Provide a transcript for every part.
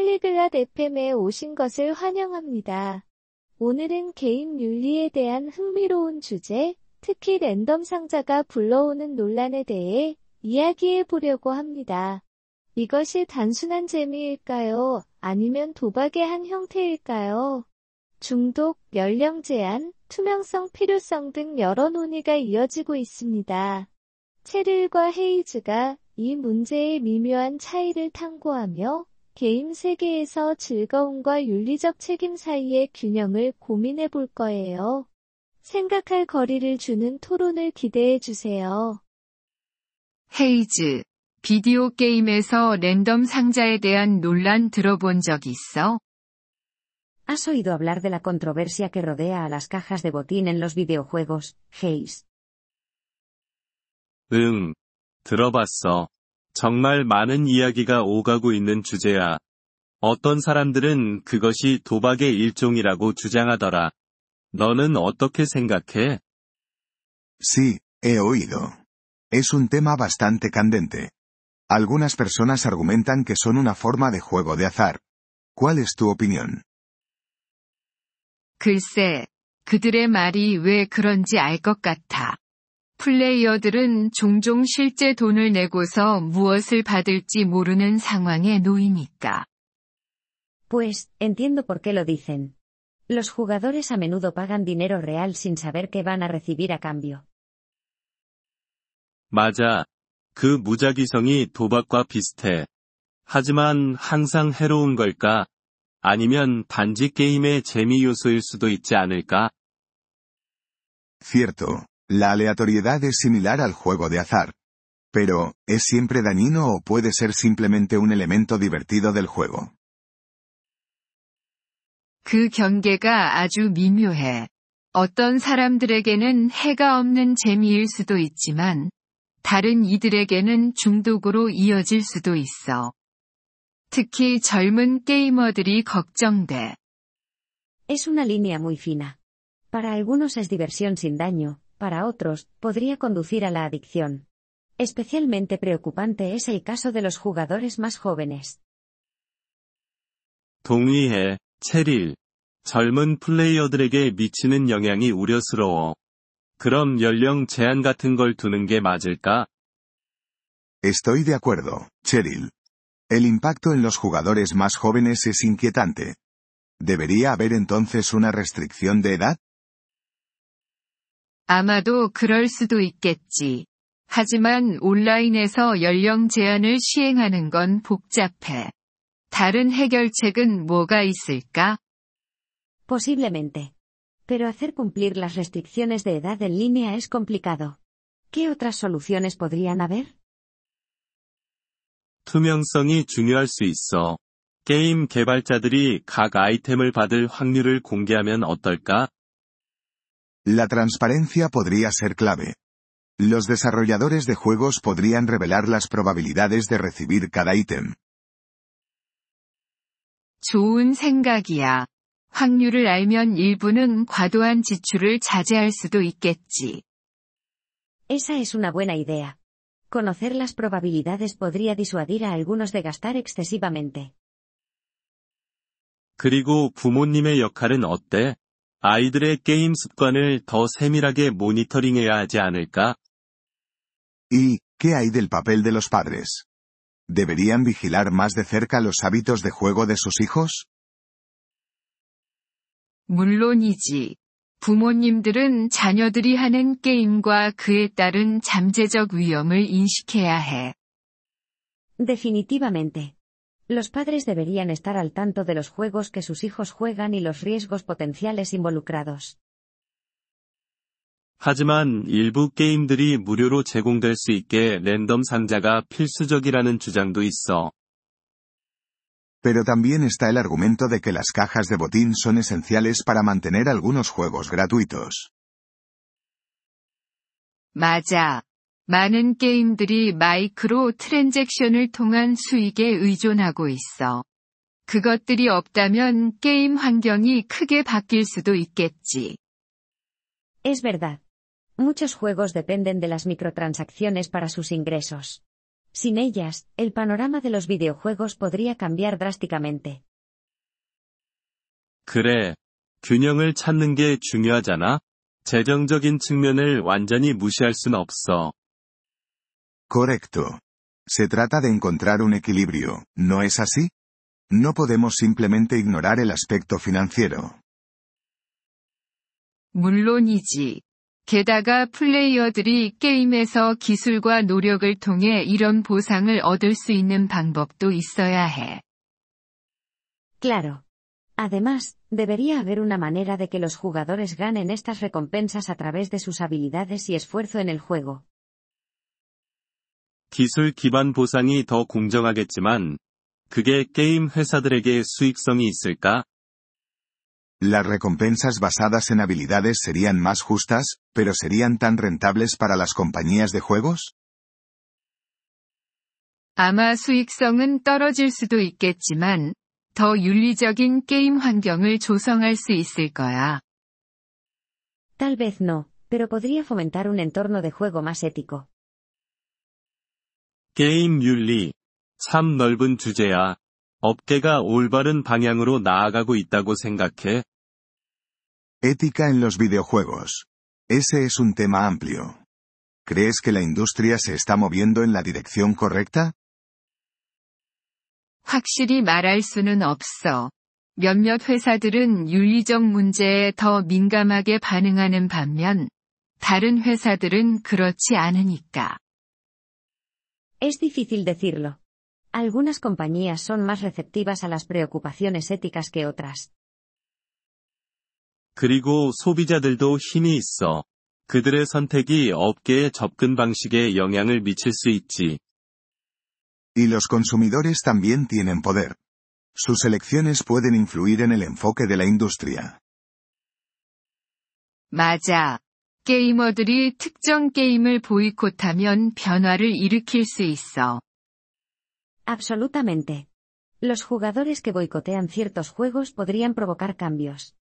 팔리글랏 FM에 오신 것을 환영합니다. 오늘은 게임 윤리에 대한 흥미로운 주제, 특히 랜덤 상자가 불러오는 논란에 대해 이야기해 보려고 합니다. 이것이 단순한 재미일까요? 아니면 도박의 한 형태일까요? 중독, 연령 제한, 투명성 필요성 등 여러 논의가 이어지고 있습니다. 체릴과 헤이즈가 이 문제의 미묘한 차이를 탐구하며 게임 세계에서 즐거움과 윤리적 책임 사이의 균형을 고민해 볼 거예요. 생각할 거리를 주는 토론을 기대해 주세요. 헤이즈, 비디오 게임에서 랜덤 상자에 대한 논란 들어본 적 있어? ¿Has oído hablar de la controversia que rodea a las cajas de botín en los videojuegos, Hayes? 응, 들어봤어. 정말 많은 이야기가 오가고 있는 주제야. 어떤 사람들은 그것이 도박의 일종이라고 주장하더라. 너는 어떻게 생각해? Sí, he oído. Es un tema bastante candente. Algunas personas argumentan que son una forma de juego de azar. ¿Cuál es tu opinión? 글쎄, 그들의 말이 왜 그런지 알 것 같아. 플레이어들은 종종 실제 돈을 내고서 무엇을 받을지 모르는 상황에 놓이니까. Pues, entiendo por qué lo dicen. Los jugadores a menudo pagan dinero real sin saber qué van a recibir a cambio. 맞아. 그 무작위성이 도박과 비슷해. 하지만 항상 해로운 걸까? 아니면 단지 게임의 재미 요소일 수도 있지 않을까? Cierto, la aleatoriedad es similar al juego de azar. Pero, ¿es siempre dañino o puede ser simplemente un elemento divertido del juego? 그 경계가 아주 미묘해. 어떤 사람들에게는 해가 없는 재미일 수도 있지만, 다른 이들에게는 중독으로 이어질 수도 있어. 특히 젊은 게이머들이 걱정돼. Es una línea muy fina. Para algunos es diversión sin daño, para otros, podría conducir a la adicción. Especialmente preocupante es el caso de los jugadores más jóvenes. 동의해, 체릴. 젊은 플레이어들에게 미치는 영향이 우려스러워. 그럼 연령 제한 같은 걸 두는 게 맞을까? Estoy de acuerdo, Cheryl. El impacto en los jugadores más jóvenes es inquietante. ¿Debería haber entonces una restricción de edad? 아마도 그럴 수도 있겠지. 하지만 온라인에서 연령 제한을 시행하는 건 복잡해. 다른 해결책은 뭐가 있을까? Posiblemente. Pero hacer cumplir las restricciones de edad en línea es complicado. ¿Qué otras soluciones podrían haber? 투명성이 중요할 수 있어. 게임 개발자들이 각 아이템을 받을 확률을 공개하면 어떨까? La transparencia podría ser clave. Los desarrolladores de juegos podrían revelar las probabilidades de recibir cada ítem. 좋은 생각이야. 확률을 알면 일부는 과도한 지출을 자제할 수도 있겠지. Esa es una buena idea. Conocer las probabilidades podría disuadir a algunos de gastar excesivamente. 그리고 부모님의 역할은 어때? 아이들의 게임 습관을 더 세밀하게 모니터링해야 하지 않을까? ¿Y, qué hay del papel de los padres? ¿Deberían vigilar más de cerca los hábitos de juego de sus hijos? 물론이지. 부모님들은 자녀들이 하는 게임과 그에 따른 잠재적 위험을 인식해야 해. Definitivamente. Los padres deberían estar al tanto de los juegos que sus hijos juegan y los riesgos potenciales involucrados. 하지만 일부 게임들이 무료로 제공될 수 있게 랜덤 상자가 필수적이라는 주장도 있어. Pero también está el argumento de que las cajas de botín son esenciales para mantener algunos juegos gratuitos. 맞아. 많은 게임들이 마이크로 트랜잭션을 통한 수익에 의존하고 있어. 그것들이 없다면 게임 환경이 크게 바뀔 수도 있겠지. Es verdad. Muchos juegos dependen de las microtransacciones para sus ingresos. Sin ellas, el panorama de los videojuegos podría cambiar drásticamente. 그래. 균형을 찾는 게 중요하잖아. 재정적인 측면을 완전히 무시할 순 없어. Correcto. Se trata de encontrar un equilibrio, ¿no es así? No podemos simplemente ignorar el aspecto financiero. 물론이지. 게다가 플레이어들이 게임에서 기술과 노력을 통해 이런 보상을 얻을 수 있는 방법도 있어야 해. Claro. Además, debería haber una manera de que los jugadores ganen estas recompensas a través de sus habilidades y esfuerzo en el juego. 기술 기반 보상이 더 공정하겠지만, 그게 게임 회사들에게 수익성이 있을까? Las recompensas basadas en habilidades serían más justas, pero serían tan rentables para las compañías de juegos? 아마 수익성은 떨어질 수도 있겠지만, 더 윤리적인 게임 환경을 조성할 수 있을 거야. Tal vez no, pero podría fomentar un entorno de juego más ético. 게임 윤리. 참 넓은 주제야. 업계가 올바른 방향으로 나아가고 있다고 생각해. Ética en los videojuegos. Ese es un tema amplio. ¿Crees que la industria se está moviendo en la dirección correcta? 확실히 말할 수는 없어. 몇몇 회사들은 윤리적 문제에 더 민감하게 반응하는 반면, 다른 회사들은 그렇지 않으니까. Es difícil decirlo. Algunas compañías son más receptivas a las preocupaciones éticas que otras. 그리고 소비자들도 힘이 있어. 그들의 선택이 업계의 접근 방식에 영향을 미칠 수 있지. Y los consumidores también tienen poder. Sus elecciones pueden influir en el enfoque de la industria. 맞아. 게이머들이 특정 게임을 보이콧하면 변화를 일으킬 수 있어. Absolutamente. Los jugadores que boicotean ciertos juegos podrían provocar cambios.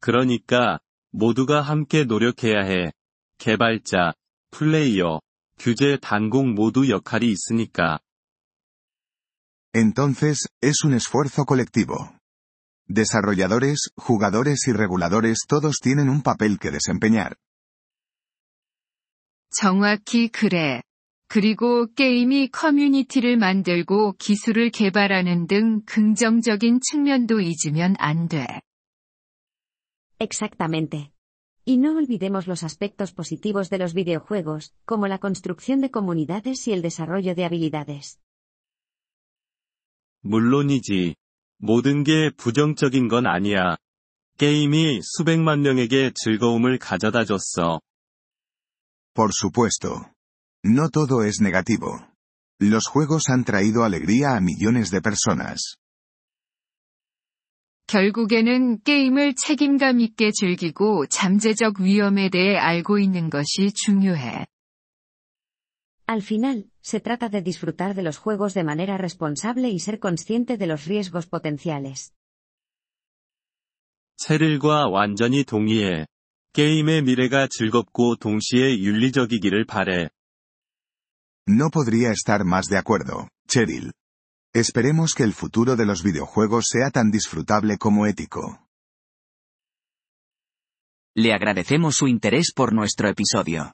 그러니까, 모두가 함께 노력해야 해. 개발자, 플레이어, 규제 단공 모두 역할이 있으니까. Entonces, es un esfuerzo colectivo. Desarrolladores, jugadores y reguladores todos tienen un papel que desempeñar. 정확히 그래. 그리고 게임이 커뮤니티를 만들고 기술을 개발하는 등 긍정적인 측면도 잊으면 안 돼. Exactamente. Y no olvidemos los aspectos positivos de los videojuegos, como la construcción de comunidades y el desarrollo de habilidades. 물론이지. 모든 게 부정적인 건 아니야. 게임이 수백만 명에게 즐거움을 가져다 줬어. Por supuesto. No todo es negativo. Los juegos han traído alegría a millones de personas. 결국에는 게임을 책임감 있게 즐기고 잠재적 위험에 대해 알고 있는 것이 중요해. Al final, se trata de disfrutar de los juegos de manera responsable y ser consciente de los riesgos potenciales. 체릴과 완전히 동의해. 게임의 미래가 즐겁고 동시에 윤리적이기를 바래. No podría estar más de acuerdo, Cheryl. Esperemos que el futuro de los videojuegos sea tan disfrutable como ético. Le agradecemos su interés por nuestro episodio.